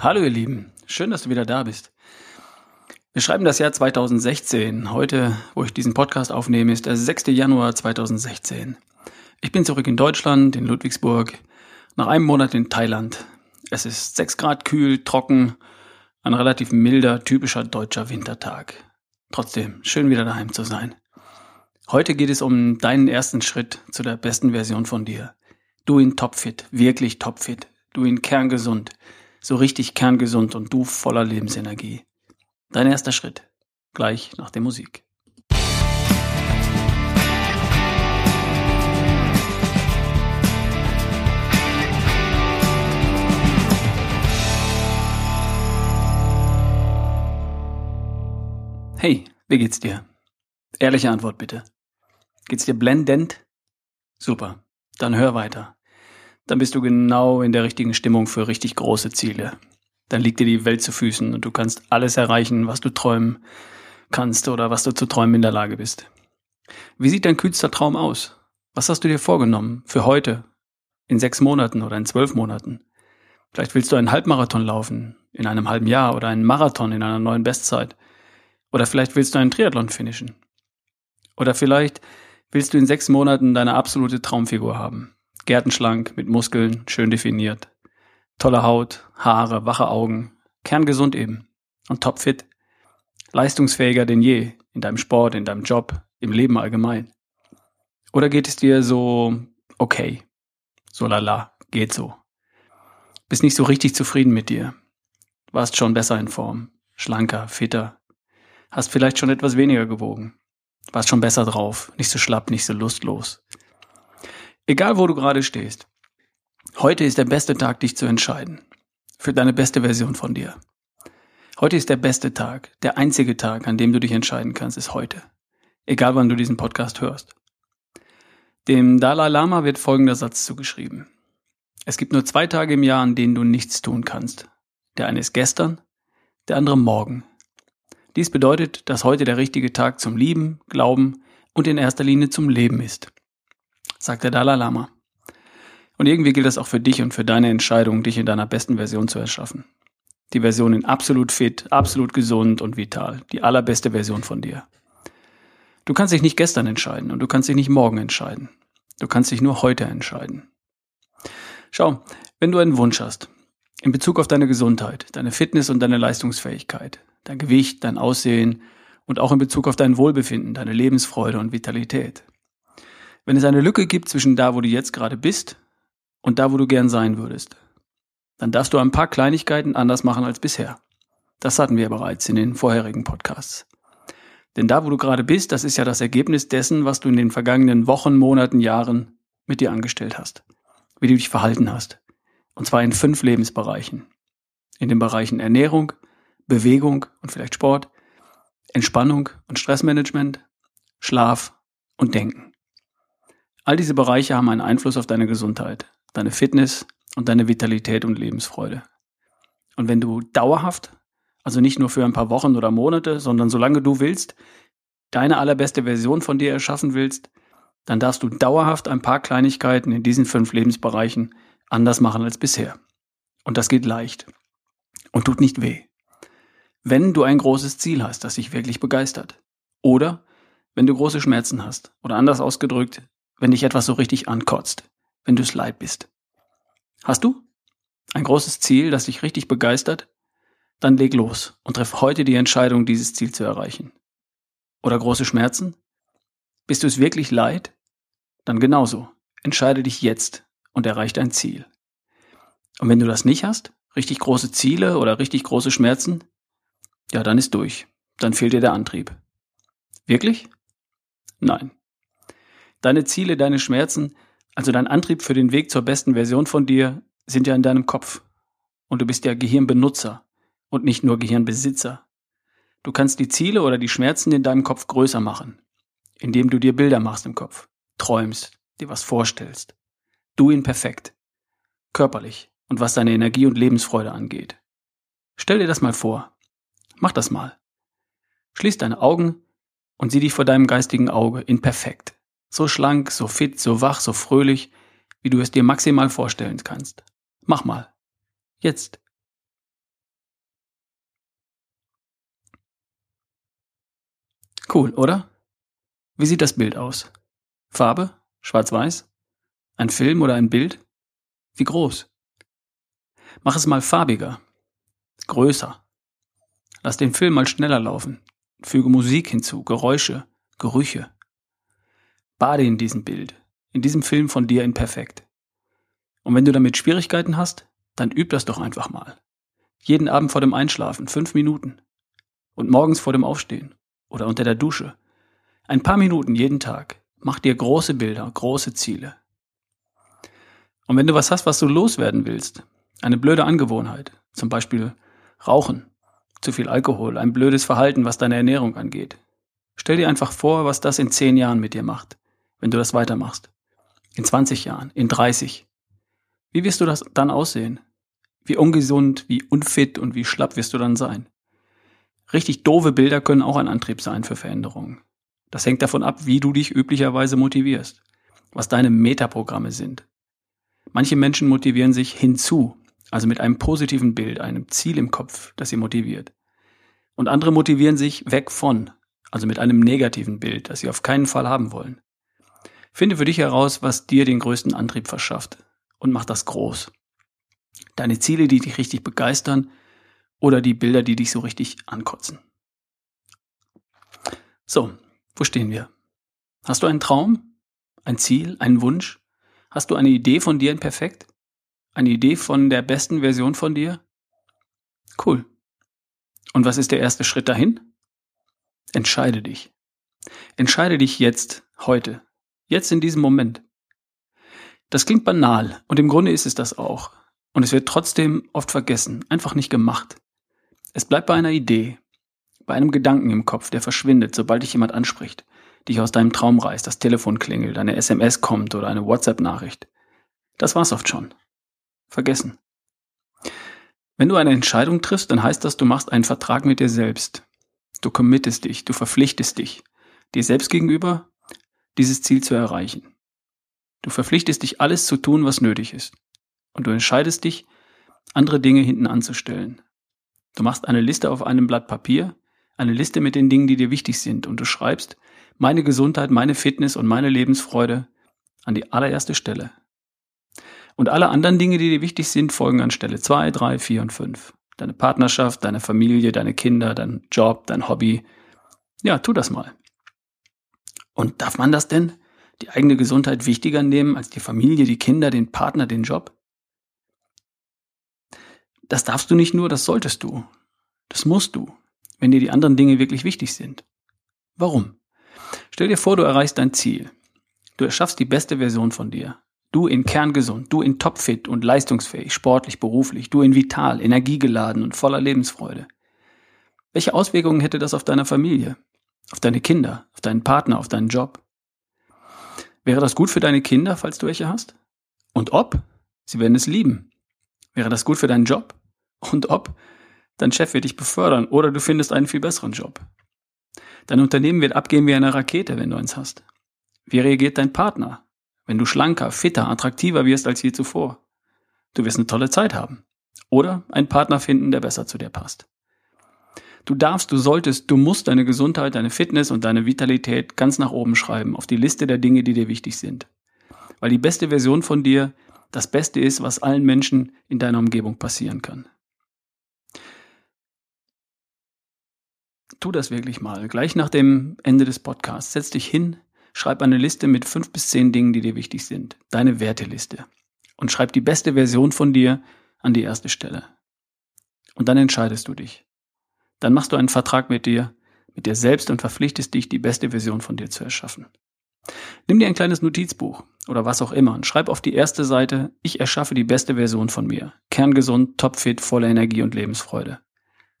Hallo ihr Lieben, schön, dass du wieder da bist. Wir schreiben das Jahr 2016. Heute, wo ich diesen Podcast aufnehme, ist der 6. Januar 2016. Ich bin zurück in Deutschland, in Ludwigsburg, nach einem Monat in Thailand. Es ist 6 Grad kühl, trocken, ein relativ milder, typischer deutscher Wintertag. Trotzdem, schön wieder daheim zu sein. Heute geht es um deinen ersten Schritt zu der besten Version von dir. Du in topfit, wirklich topfit. Du in kerngesund, so richtig kerngesund und du voller Lebensenergie. Dein erster Schritt. Gleich nach der Musik. Hey, wie geht's dir? Ehrliche Antwort bitte. Geht's dir blendend? Super. Dann hör weiter dann bist du genau in der richtigen Stimmung für richtig große Ziele. Dann liegt dir die Welt zu Füßen und du kannst alles erreichen, was du träumen kannst oder was du zu träumen in der Lage bist. Wie sieht dein kühlster Traum aus? Was hast du dir vorgenommen für heute, in sechs Monaten oder in zwölf Monaten? Vielleicht willst du einen Halbmarathon laufen in einem halben Jahr oder einen Marathon in einer neuen Bestzeit. Oder vielleicht willst du einen Triathlon finishen. Oder vielleicht willst du in sechs Monaten deine absolute Traumfigur haben. Gärtenschlank, mit Muskeln, schön definiert. Tolle Haut, Haare, wache Augen, kerngesund eben und topfit. Leistungsfähiger denn je in deinem Sport, in deinem Job, im Leben allgemein. Oder geht es dir so okay, so lala, geht so. Bist nicht so richtig zufrieden mit dir. Warst schon besser in Form, schlanker, fitter. Hast vielleicht schon etwas weniger gewogen. Warst schon besser drauf, nicht so schlapp, nicht so lustlos. Egal wo du gerade stehst, heute ist der beste Tag, dich zu entscheiden. Für deine beste Version von dir. Heute ist der beste Tag, der einzige Tag, an dem du dich entscheiden kannst, ist heute. Egal wann du diesen Podcast hörst. Dem Dalai Lama wird folgender Satz zugeschrieben. Es gibt nur zwei Tage im Jahr, an denen du nichts tun kannst. Der eine ist gestern, der andere morgen. Dies bedeutet, dass heute der richtige Tag zum Lieben, Glauben und in erster Linie zum Leben ist sagt der Dalai Lama. Und irgendwie gilt das auch für dich und für deine Entscheidung, dich in deiner besten Version zu erschaffen. Die Version in absolut fit, absolut gesund und vital. Die allerbeste Version von dir. Du kannst dich nicht gestern entscheiden und du kannst dich nicht morgen entscheiden. Du kannst dich nur heute entscheiden. Schau, wenn du einen Wunsch hast, in Bezug auf deine Gesundheit, deine Fitness und deine Leistungsfähigkeit, dein Gewicht, dein Aussehen und auch in Bezug auf dein Wohlbefinden, deine Lebensfreude und Vitalität, wenn es eine Lücke gibt zwischen da, wo du jetzt gerade bist und da, wo du gern sein würdest, dann darfst du ein paar Kleinigkeiten anders machen als bisher. Das hatten wir bereits in den vorherigen Podcasts. Denn da, wo du gerade bist, das ist ja das Ergebnis dessen, was du in den vergangenen Wochen, Monaten, Jahren mit dir angestellt hast. Wie du dich verhalten hast. Und zwar in fünf Lebensbereichen. In den Bereichen Ernährung, Bewegung und vielleicht Sport, Entspannung und Stressmanagement, Schlaf und Denken. All diese Bereiche haben einen Einfluss auf deine Gesundheit, deine Fitness und deine Vitalität und Lebensfreude. Und wenn du dauerhaft, also nicht nur für ein paar Wochen oder Monate, sondern solange du willst, deine allerbeste Version von dir erschaffen willst, dann darfst du dauerhaft ein paar Kleinigkeiten in diesen fünf Lebensbereichen anders machen als bisher. Und das geht leicht und tut nicht weh. Wenn du ein großes Ziel hast, das dich wirklich begeistert. Oder wenn du große Schmerzen hast. Oder anders ausgedrückt, wenn dich etwas so richtig ankotzt, wenn du es leid bist. Hast du ein großes Ziel, das dich richtig begeistert? Dann leg los und treff heute die Entscheidung, dieses Ziel zu erreichen. Oder große Schmerzen? Bist du es wirklich leid? Dann genauso. Entscheide dich jetzt und erreich dein Ziel. Und wenn du das nicht hast, richtig große Ziele oder richtig große Schmerzen, ja, dann ist durch. Dann fehlt dir der Antrieb. Wirklich? Nein. Deine Ziele, deine Schmerzen, also dein Antrieb für den Weg zur besten Version von dir, sind ja in deinem Kopf. Und du bist ja Gehirnbenutzer und nicht nur Gehirnbesitzer. Du kannst die Ziele oder die Schmerzen in deinem Kopf größer machen, indem du dir Bilder machst im Kopf, träumst, dir was vorstellst. Du ihn perfekt, körperlich und was deine Energie und Lebensfreude angeht. Stell dir das mal vor. Mach das mal. Schließ deine Augen und sieh dich vor deinem geistigen Auge in perfekt. So schlank, so fit, so wach, so fröhlich, wie du es dir maximal vorstellen kannst. Mach mal. Jetzt. Cool, oder? Wie sieht das Bild aus? Farbe? Schwarz-Weiß? Ein Film oder ein Bild? Wie groß? Mach es mal farbiger. Größer. Lass den Film mal schneller laufen. Füge Musik hinzu, Geräusche, Gerüche. Bade in diesem Bild, in diesem Film von dir in perfekt. Und wenn du damit Schwierigkeiten hast, dann üb das doch einfach mal. Jeden Abend vor dem Einschlafen, fünf Minuten. Und morgens vor dem Aufstehen oder unter der Dusche. Ein paar Minuten jeden Tag. Mach dir große Bilder, große Ziele. Und wenn du was hast, was du loswerden willst, eine blöde Angewohnheit, zum Beispiel Rauchen, zu viel Alkohol, ein blödes Verhalten, was deine Ernährung angeht, stell dir einfach vor, was das in zehn Jahren mit dir macht, wenn du das weitermachst. In 20 Jahren, in 30. Wie wirst du das dann aussehen? Wie ungesund, wie unfit und wie schlapp wirst du dann sein? Richtig doofe Bilder können auch ein Antrieb sein für Veränderungen. Das hängt davon ab, wie du dich üblicherweise motivierst, was deine Metaprogramme sind. Manche Menschen motivieren sich hinzu, also mit einem positiven Bild, einem Ziel im Kopf, das sie motiviert. Und andere motivieren sich weg von, also mit einem negativen Bild, das sie auf keinen Fall haben wollen. Finde für dich heraus, was dir den größten Antrieb verschafft und mach das groß. Deine Ziele, die dich richtig begeistern oder die Bilder, die dich so richtig ankotzen. So, wo stehen wir? Hast du einen Traum? Ein Ziel? Einen Wunsch? Hast du eine Idee von dir in Perfekt? Eine Idee von der besten Version von dir? Cool. Und was ist der erste Schritt dahin? Entscheide dich. Entscheide dich jetzt, heute, jetzt in diesem Moment. Das klingt banal und im Grunde ist es das auch. Und es wird trotzdem oft vergessen, einfach nicht gemacht. Es bleibt bei einer Idee, bei einem Gedanken im Kopf, der verschwindet, sobald dich jemand anspricht, dich aus deinem Traum reißt, das Telefon klingelt, eine SMS kommt oder eine WhatsApp-Nachricht. Das war's oft schon. Vergessen. Wenn du eine Entscheidung triffst, dann heißt das, du machst einen Vertrag mit dir selbst. Du committest dich, du verpflichtest dich, dir selbst gegenüber, dieses Ziel zu erreichen. Du verpflichtest dich, alles zu tun, was nötig ist. Und du entscheidest dich, andere Dinge hinten anzustellen. Du machst eine Liste auf einem Blatt Papier, eine Liste mit den Dingen, die dir wichtig sind, und du schreibst meine Gesundheit, meine Fitness und meine Lebensfreude an die allererste Stelle. Und alle anderen Dinge, die dir wichtig sind, folgen an Stelle 2, 3, 4 und 5. Deine Partnerschaft, deine Familie, deine Kinder, dein Job, dein Hobby. Ja, tu das mal. Und darf man das denn? Die eigene Gesundheit wichtiger nehmen als die Familie, die Kinder, den Partner, den Job? Das darfst du nicht nur, das solltest du. Das musst du, wenn dir die anderen Dinge wirklich wichtig sind. Warum? Stell dir vor, du erreichst dein Ziel. Du erschaffst die beste Version von dir. Du in kerngesund, du in topfit und leistungsfähig, sportlich, beruflich, du in vital, energiegeladen und voller Lebensfreude. Welche Auswirkungen hätte das auf deine Familie, auf deine Kinder, auf deinen Partner, auf deinen Job? Wäre das gut für deine Kinder, falls du welche hast? Und ob? Sie werden es lieben. Wäre das gut für deinen Job? Und ob? Dein Chef wird dich befördern oder du findest einen viel besseren Job. Dein Unternehmen wird abgehen wie eine Rakete, wenn du eins hast. Wie reagiert dein Partner, wenn du schlanker, fitter, attraktiver wirst als je zuvor? Du wirst eine tolle Zeit haben. Oder einen Partner finden, der besser zu dir passt. Du darfst, du solltest, du musst deine Gesundheit, deine Fitness und deine Vitalität ganz nach oben schreiben, auf die Liste der Dinge, die dir wichtig sind. Weil die beste Version von dir das Beste ist, was allen Menschen in deiner Umgebung passieren kann. Tu das wirklich mal. Gleich nach dem Ende des Podcasts. Setz dich hin, schreib eine Liste mit fünf bis zehn Dingen, die dir wichtig sind. Deine Werteliste. Und schreib die beste Version von dir an die erste Stelle. Und dann entscheidest du dich. Dann machst du einen Vertrag mit dir, mit dir selbst und verpflichtest dich, die beste Version von dir zu erschaffen. Nimm dir ein kleines Notizbuch oder was auch immer und schreib auf die erste Seite, ich erschaffe die beste Version von mir. Kerngesund, topfit, voller Energie und Lebensfreude.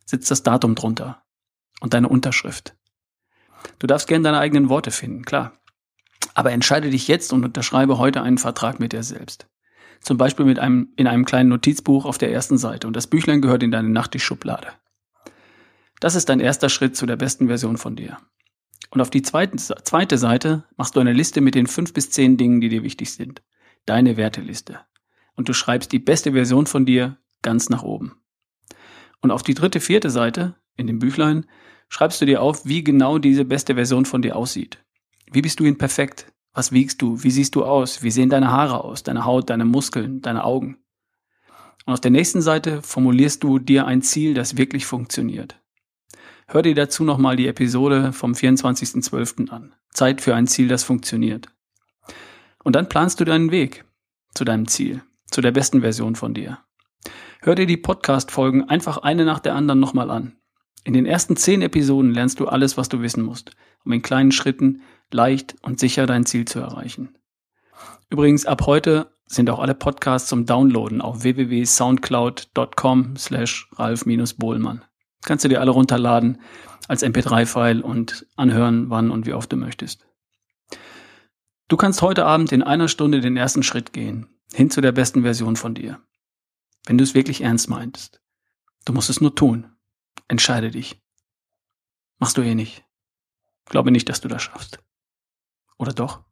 Sitz das Datum drunter und deine Unterschrift. Du darfst gern deine eigenen Worte finden, klar. Aber entscheide dich jetzt und unterschreibe heute einen Vertrag mit dir selbst. Zum Beispiel mit einem, in einem kleinen Notizbuch auf der ersten Seite und das Büchlein gehört in deine Nachttischschublade. Das ist dein erster Schritt zu der besten Version von dir. Und auf die zweite, Seite machst du eine Liste mit den fünf bis zehn Dingen, die dir wichtig sind. Deine Werteliste. Und du schreibst die beste Version von dir ganz nach oben. Und auf die dritte, vierte Seite in dem Büchlein schreibst du dir auf, wie genau diese beste Version von dir aussieht. Wie bist du ihn perfekt? Was wiegst du? Wie siehst du aus? Wie sehen deine Haare aus? Deine Haut, deine Muskeln, deine Augen? Und auf der nächsten Seite formulierst du dir ein Ziel, das wirklich funktioniert. Hör dir dazu nochmal die Episode vom 24.12. an. Zeit für ein Ziel, das funktioniert. Und dann planst du deinen Weg zu deinem Ziel, zu der besten Version von dir. Hör dir die Podcast-Folgen einfach eine nach der anderen nochmal an. In den ersten zehn Episoden lernst du alles, was du wissen musst, um in kleinen Schritten leicht und sicher dein Ziel zu erreichen. Übrigens, ab heute sind auch alle Podcasts zum Downloaden auf www.soundcloud.com slash ralf-bohlmann. Kannst du dir alle runterladen als MP3-File und anhören, wann und wie oft du möchtest. Du kannst heute Abend in einer Stunde den ersten Schritt gehen, hin zu der besten Version von dir. Wenn du es wirklich ernst meintest. Du musst es nur tun. Entscheide dich. Machst du eh nicht. Glaube nicht, dass du das schaffst. Oder doch?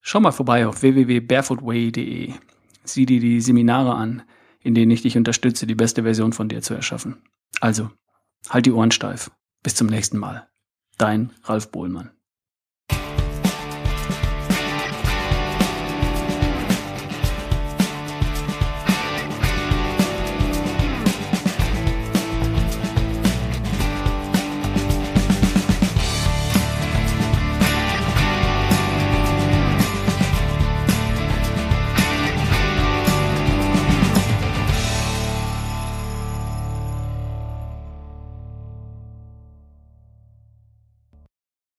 Schau mal vorbei auf www.barefootway.de. Sieh dir die Seminare an, in denen ich dich unterstütze, die beste Version von dir zu erschaffen. Also, halt die Ohren steif. Bis zum nächsten Mal. Dein Ralf Bohlmann.